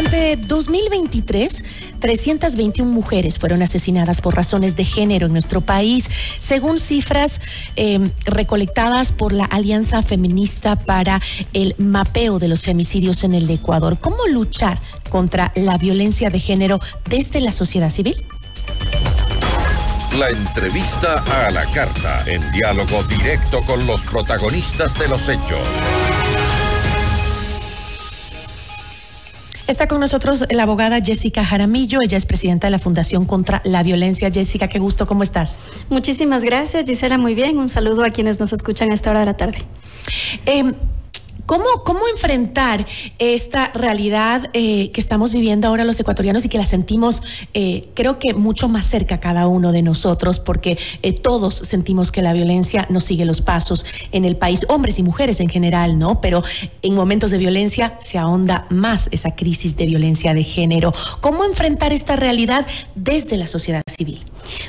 Durante 2023, 321 mujeres fueron asesinadas por razones de género en nuestro país, según cifras em, recolectadas por la Alianza Feminista para el Mapeo de los Femicidios en el Ecuador. ¿Cómo luchar contra la violencia de género desde la sociedad civil? La entrevista a la carta, en diálogo directo con los protagonistas de los hechos. Está con nosotros la abogada Jessica Jaramillo. Ella es presidenta de la Fundación contra la Violencia. Jessica, qué gusto, ¿cómo estás? Muchísimas gracias, Gisela. Muy bien. Un saludo a quienes nos escuchan a esta hora de la tarde. Eh, ¿Cómo, ¿Cómo enfrentar esta realidad eh, que estamos viviendo ahora los ecuatorianos y que la sentimos, eh, creo que mucho más cerca cada uno de nosotros, porque eh, todos sentimos que la violencia nos sigue los pasos en el país, hombres y mujeres en general, ¿no? Pero en momentos de violencia se ahonda más esa crisis de violencia de género. ¿Cómo enfrentar esta realidad desde la sociedad civil?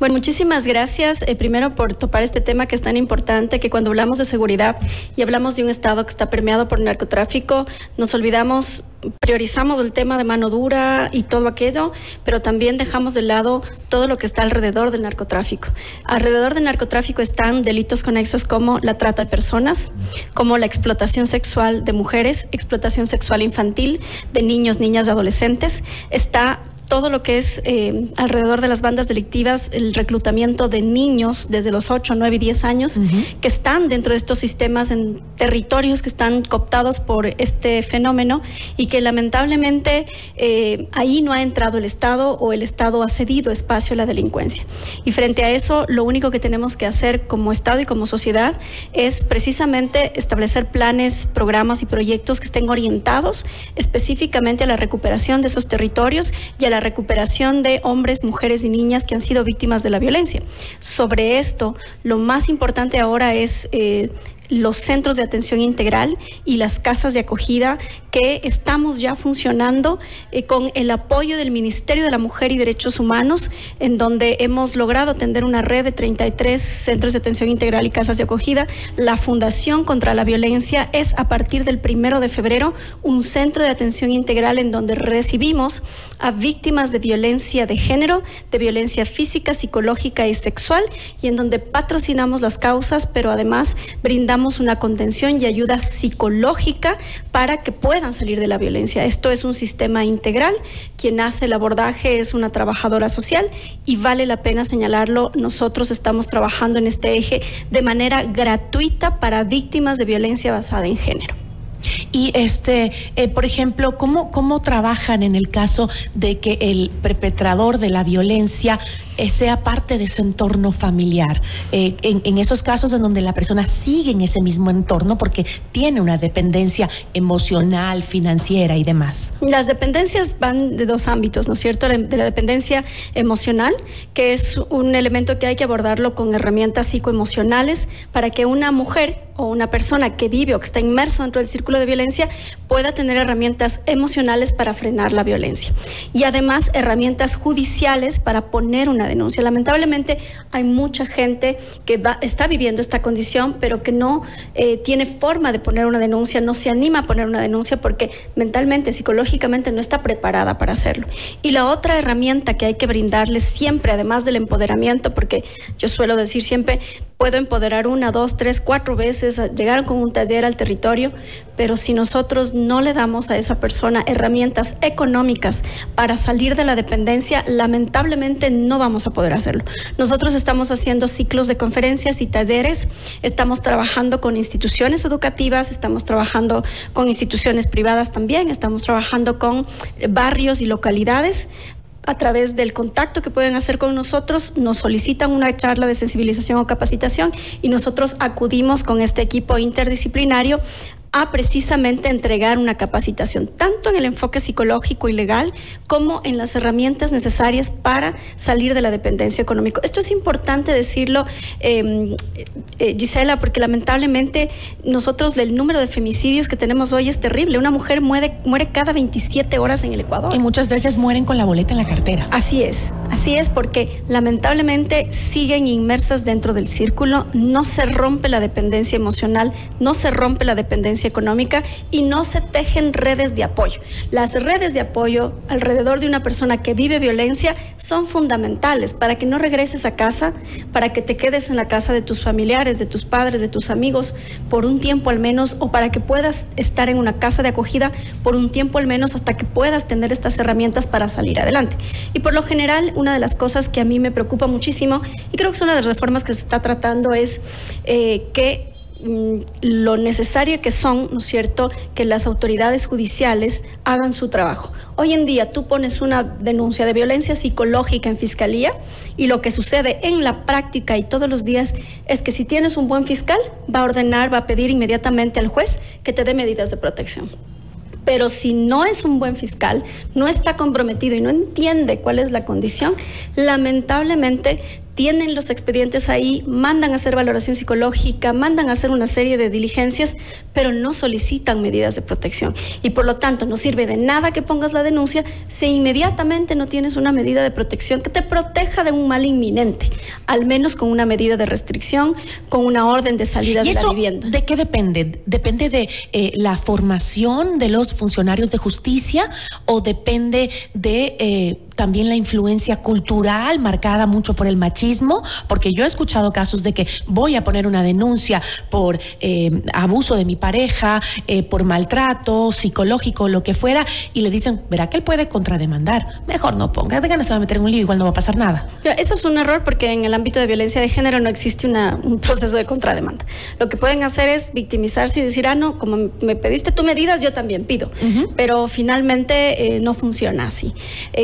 Bueno, muchísimas gracias primero por topar este tema que es tan importante, que cuando hablamos de seguridad y hablamos de un Estado que está permeado por el narcotráfico, nos olvidamos, priorizamos el tema de mano dura y todo aquello, pero también dejamos de lado todo lo que está alrededor del narcotráfico. Alrededor del narcotráfico están delitos conexos como la trata de personas, como la explotación sexual de mujeres, explotación sexual infantil de niños, niñas adolescentes. Está todo lo que es eh, alrededor de las bandas delictivas, el reclutamiento de niños desde los 8, 9 y 10 años que están dentro de estos sistemas en territorios que están cooptados por este fenómeno y que lamentablemente eh, ahí no ha entrado el Estado o el Estado ha cedido espacio a la delincuencia. Y frente a eso, lo único que tenemos que hacer como Estado y como sociedad es precisamente establecer planes, programas y proyectos que estén orientados específicamente a la recuperación de esos territorios y a la recuperación de hombres, mujeres y niñas que han sido víctimas de la violencia. Sobre esto, lo más importante ahora es eh, los centros de atención integral y las casas de acogida que estamos ya funcionando eh, con el apoyo del Ministerio de la Mujer y Derechos Humanos, en donde hemos logrado atender una red de 33 centros de atención integral y casas de acogida. La Fundación contra la Violencia es a partir del primero de febrero un centro de atención integral en donde recibimos a víctimas de violencia de género, de violencia física, psicológica y sexual, y en donde patrocinamos las causas, pero además brindamos una contención y ayuda psicológica para que puedan salir de la violencia. Esto es un sistema integral. Quien hace el abordaje es una trabajadora social y vale la pena señalarlo. Nosotros estamos trabajando en este eje de manera gratuita para víctimas de violencia basada en género. Y este, eh, por ejemplo, ¿cómo, ¿cómo trabajan en el caso de que el perpetrador de la violencia eh, sea parte de ese entorno familiar. Eh, en, esos casos en donde la persona sigue en ese mismo entorno porque tiene una dependencia emocional, financiera y demás. Las dependencias van de dos ámbitos, ¿no es cierto? De la dependencia emocional, que es un elemento que hay que abordarlo con herramientas psicoemocionales para que una mujer o una persona que vive o que está inmerso dentro del círculo de violencia pueda tener herramientas emocionales para frenar la violencia. Y además herramientas judiciales para poner una denuncia. Lamentablemente hay mucha gente que está viviendo esta condición, pero que no eh, tiene forma de poner una denuncia, no se anima a poner una denuncia porque mentalmente, psicológicamente no está preparada para hacerlo. Y la otra herramienta que hay que brindarles siempre, además del empoderamiento, porque yo suelo decir siempre, puedo empoderar una, dos, tres, cuatro veces, llegar con un taller al territorio, pero si nosotros no le damos a esa persona herramientas económicas para salir de la dependencia, lamentablemente no vamos a poder hacerlo. Nosotros estamos haciendo ciclos de conferencias y talleres, estamos trabajando con instituciones educativas, estamos trabajando con instituciones privadas también, estamos trabajando con barrios y localidades a través del contacto que pueden hacer con nosotros, nos solicitan una charla de sensibilización o capacitación y nosotros acudimos con este equipo interdisciplinario a precisamente entregar una capacitación, tanto en el enfoque psicológico y legal como en las herramientas necesarias para salir de la dependencia económica. Esto es importante decirlo, em, eh, Gisela, porque lamentablemente nosotros el número de femicidios que tenemos hoy es terrible. Una mujer muere, muere cada 27 horas en el Ecuador. Y muchas de ellas mueren con la boleta en la cartera. Así es, así es, porque lamentablemente siguen inmersas dentro del círculo, no se rompe la dependencia emocional, no se rompe la dependencia económica y no se tejen redes de apoyo. Las redes de apoyo alrededor de una persona que vive violencia son fundamentales para que no regreses a casa, para que te quedes en la casa de tus familiares, de tus padres, de tus amigos por un tiempo al menos o para que puedas estar en una casa de acogida por un tiempo al menos hasta que puedas tener estas herramientas para salir adelante. Y por lo general, una de las cosas que a mí me preocupa muchísimo y creo que es una de las reformas que se está tratando es eh, que Mm, lo necesario que son, ¿no es cierto?, que las autoridades judiciales hagan su trabajo. Hoy en día tú pones una denuncia de violencia psicológica en fiscalía y lo que sucede en la práctica y todos los días es que si tienes un buen fiscal, va a ordenar, va a pedir inmediatamente al juez que te dé medidas de protección pero si no es un buen fiscal, no está comprometido y no entiende cuál es la condición, lamentablemente tienen los expedientes ahí, mandan a hacer valoración psicológica, mandan a hacer una serie de diligencias, pero no solicitan medidas de protección. Y por lo tanto, no sirve de nada que pongas la denuncia si inmediatamente no tienes una medida de protección que te proteja de un mal inminente, al menos con una medida de restricción, con una orden de salida de la vivienda. ¿De qué depende? ¿Depende de eh, la formación de los funcionarios de justicia o depende de... Eh, también la influencia cultural marcada mucho por el machismo, porque yo he escuchado casos de que voy a poner una denuncia por eh, abuso de mi pareja, eh, por maltrato psicológico, lo que fuera, y le dicen, verá que él puede contrademandar. Mejor no ponga, de ganas se va a meter en un lío, igual no va a pasar nada. Eso es un error porque en el ámbito de violencia de género no existe una, un proceso de contrademanda. Lo que pueden hacer es victimizarse y decir, ah, no, como me pediste tú medidas, yo también pido. Pero finalmente eh, no funciona así.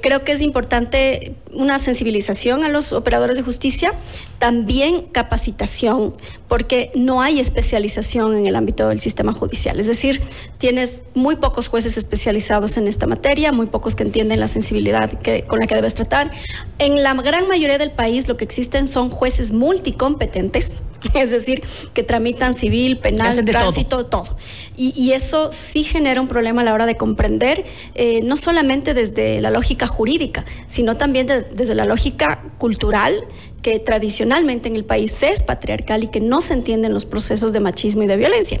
creo que es importante una sensibilización a los operadores de justicia, también capacitación, porque no hay especialización en el ámbito del sistema judicial. Es decir, tienes muy pocos jueces especializados en esta materia, muy pocos que entienden la sensibilidad que, con la que debes tratar. En la gran mayoría del país lo que existen son jueces multicompetentes, es decir, que tramitan civil, penal, tránsito, todo. Y, eso sí genera un problema a la hora de comprender, eh, no solamente desde la lógica jurídica, sino también desde la lógica cultural que tradicionalmente en el país es patriarcal y que no se entienden los procesos de machismo y de violencia.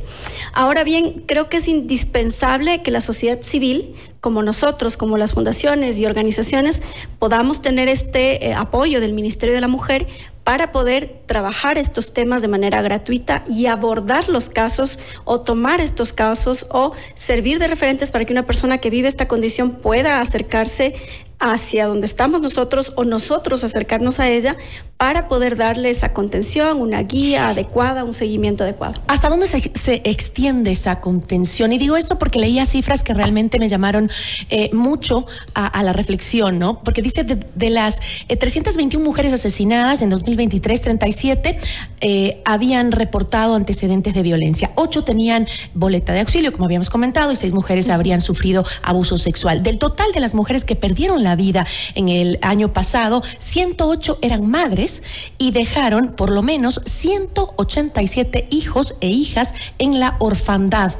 Ahora bien, creo que es indispensable que la sociedad civil, como nosotros, como las fundaciones y organizaciones, podamos tener este eh, apoyo del Ministerio de la Mujer para poder trabajar estos temas de manera gratuita y abordar los casos o tomar estos casos o servir de referentes para que una persona que vive esta condición pueda acercarse hacia donde estamos nosotros o nosotros acercarnos a ella para poder darle esa contención, una guía adecuada, un seguimiento adecuado. ¿Hasta dónde se, extiende esa contención? Y digo esto porque leía cifras que realmente me llamaron eh, mucho a, la reflexión, ¿no? Porque dice de, las 321 eh, mujeres asesinadas en 2023, 37 eh, habían reportado antecedentes de violencia. Ocho tenían boleta de auxilio, como habíamos comentado, y seis mujeres habrían sufrido abuso sexual. Del total de las mujeres que perdieron la vida en el año pasado, 108 eran madres y dejaron por lo menos 187 hijos e hijas en la orfandad.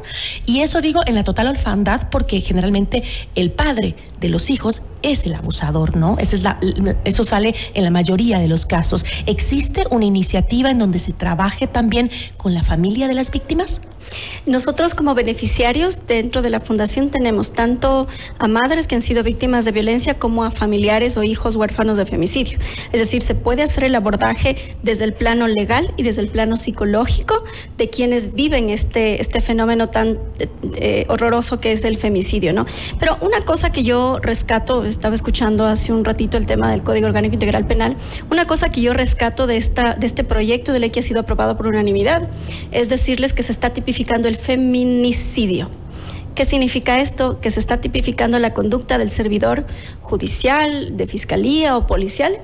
Y eso digo en la total orfandad porque generalmente el padre de los hijos es el abusador, ¿no? es eso sale en la mayoría de los casos. ¿Existe una iniciativa en donde se trabaje también con la familia de las víctimas? Nosotros como beneficiarios dentro de la fundación tenemos tanto a madres que han sido víctimas de violencia como a familiares o hijos huérfanos de femicidio. Es decir, se puede hacer el abordaje desde el plano legal y desde el plano psicológico de quienes viven este, este fenómeno tan eh, horroroso que es el femicidio, ¿no? Pero una cosa que yo rescato, estaba escuchando hace un ratito el tema del Código Orgánico Integral Penal, una cosa que yo rescato de, esta, de este proyecto de ley que ha sido aprobado por unanimidad es decirles que se está tipificando el feminicidio. ¿Qué significa esto? Que se está tipificando la conducta del servidor judicial, de fiscalía o policial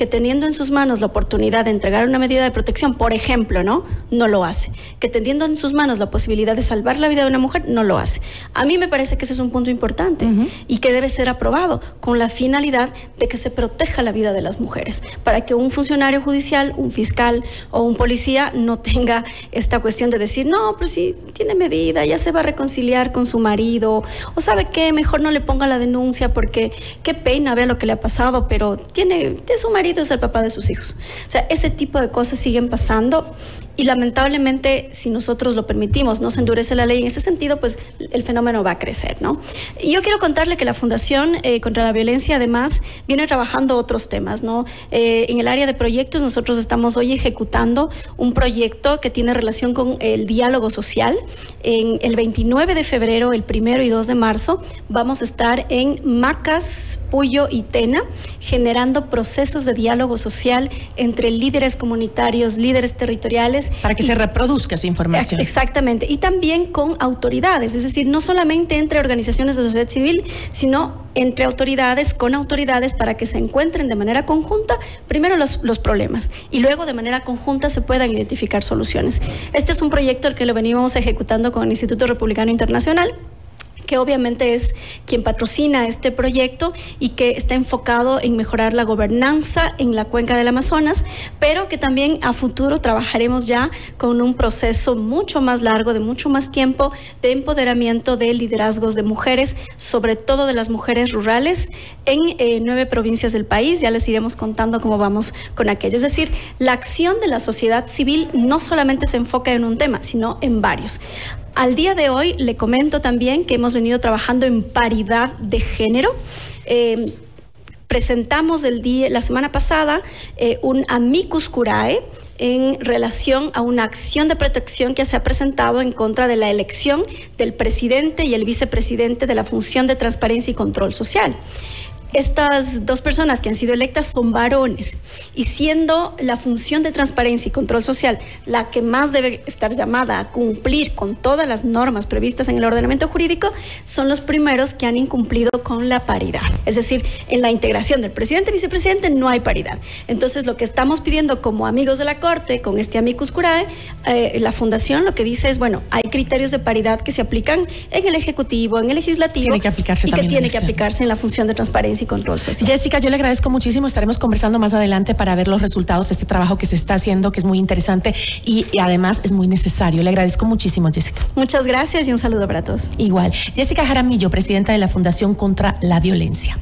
que teniendo en sus manos la oportunidad de entregar una medida de protección, por ejemplo, ¿no? No lo hace. Que teniendo en sus manos la posibilidad de salvar la vida de una mujer, no lo hace. A mí me parece que ese es un punto importante y que debe ser aprobado con la finalidad de que se proteja la vida de las mujeres, para que un funcionario judicial, un fiscal o un policía no tenga esta cuestión de decir, no, pero si tiene medida, ya se va a reconciliar con su marido, o sabe qué, mejor no le ponga la denuncia porque qué pena, vea lo que le ha pasado, pero tiene, es su marido es el papá de sus hijos. O sea, ese tipo de cosas siguen pasando y lamentablemente si nosotros lo permitimos, no se endurece la ley en ese sentido, pues el fenómeno va a crecer, ¿no? Y yo quiero contarle que la Fundación eh, contra la Violencia además viene trabajando otros temas, ¿no? Eh, en el área de proyectos nosotros estamos hoy ejecutando un proyecto que tiene relación con el diálogo social. En el 29 de febrero, el primero y 2 de marzo, vamos a estar en Macas, Puyo y Tena generando procesos de diálogo social entre líderes comunitarios, líderes territoriales. Para que se reproduzca esa información. Exactamente. Y también con autoridades, es decir, no solamente entre organizaciones de sociedad civil, sino entre autoridades, con autoridades, para que se encuentren de manera conjunta primero los, los problemas y luego de manera conjunta se puedan identificar soluciones. Este es un proyecto al que lo venimos ejecutando con el Instituto Republicano Internacional que obviamente es quien patrocina este proyecto y que está enfocado en mejorar la gobernanza en la cuenca del Amazonas, pero que también a futuro trabajaremos ya con un proceso mucho más largo, de mucho más tiempo, de empoderamiento de liderazgos de mujeres, sobre todo de las mujeres rurales, en eh, nueve provincias del país. Ya les iremos contando cómo vamos con aquello. Es decir, la acción de la sociedad civil no solamente se enfoca en un tema, sino en varios. Al día de hoy le comento también que hemos venido trabajando en paridad de género. Eh, presentamos el día, la semana pasada eh, un amicus curae en relación a una acción de protección que se ha presentado en contra de la elección del presidente y el vicepresidente de la función de transparencia y control social estas dos personas que han sido electas son varones y siendo la función de transparencia y control social la que más debe estar llamada a cumplir con todas las normas previstas en el ordenamiento jurídico, son los primeros que han incumplido con la paridad. Es decir, en la integración del presidente y vicepresidente no hay paridad. Entonces, lo que estamos pidiendo como amigos de la Corte, con este amicus curae, eh, la Fundación lo que dice es, bueno, hay criterios de paridad que se aplican en el Ejecutivo, en el Legislativo y que tiene que aplicarse en la función de transparencia y control social. Jessica, yo le agradezco muchísimo. Estaremos conversando más adelante para ver los resultados de este trabajo que se está haciendo, que es muy interesante y, y además es muy necesario. Le agradezco muchísimo, Jessica. Muchas gracias y un saludo para todos. Igual. Jessica Jaramillo, presidenta de la Fundación contra la Violencia.